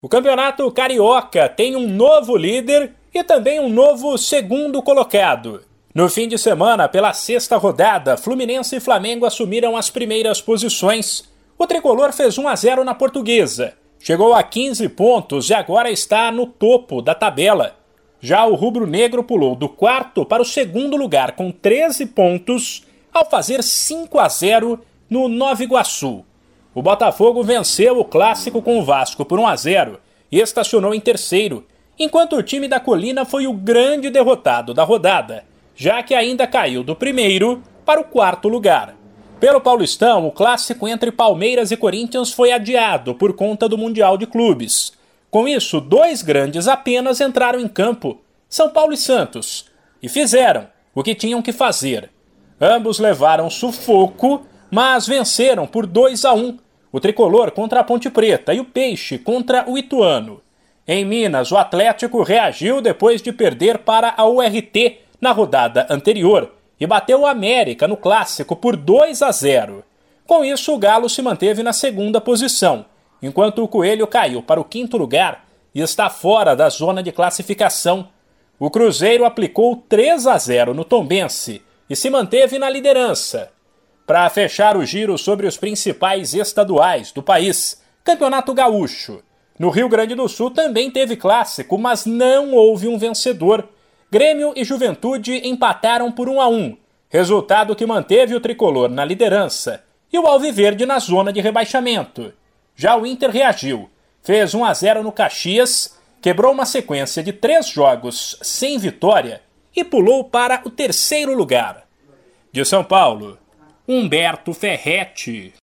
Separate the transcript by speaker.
Speaker 1: O campeonato carioca tem um novo líder e também um novo segundo colocado. No fim de semana, pela sexta rodada, Fluminense e Flamengo assumiram as primeiras posições. O tricolor fez 1 a 0 na Portuguesa, chegou a 15 pontos e agora está no topo da tabela. Já o rubro-negro pulou do quarto para o segundo lugar com 13 pontos ao fazer 5 a 0 no Nova Iguaçu. O Botafogo venceu o clássico com o Vasco por 1 a 0 e estacionou em terceiro, enquanto o time da Colina foi o grande derrotado da rodada, já que ainda caiu do primeiro para o quarto lugar. Pelo Paulistão, o clássico entre Palmeiras e Corinthians foi adiado por conta do Mundial de Clubes. Com isso, dois grandes apenas entraram em campo, São Paulo e Santos, e fizeram o que tinham que fazer. Ambos levaram sufoco, mas venceram por 2 a 1 o tricolor contra a Ponte Preta e o Peixe contra o Ituano. Em Minas, o Atlético reagiu depois de perder para a URT na rodada anterior e bateu o América no clássico por 2 a 0. Com isso, o Galo se manteve na segunda posição, enquanto o Coelho caiu para o quinto lugar e está fora da zona de classificação. O Cruzeiro aplicou 3 a 0 no Tombense e se manteve na liderança, para fechar o giro sobre os principais estaduais do país, Campeonato Gaúcho. No Rio Grande do Sul também teve clássico, mas não houve um vencedor. Grêmio e Juventude empataram por 1 a 1, resultado que manteve o tricolor na liderança e o Alviverde na zona de rebaixamento. Já o Inter reagiu, fez 1 a 0 no Caxias, quebrou uma sequência de três jogos sem vitória e pulou para o terceiro lugar. De São Paulo, Humberto Ferretti.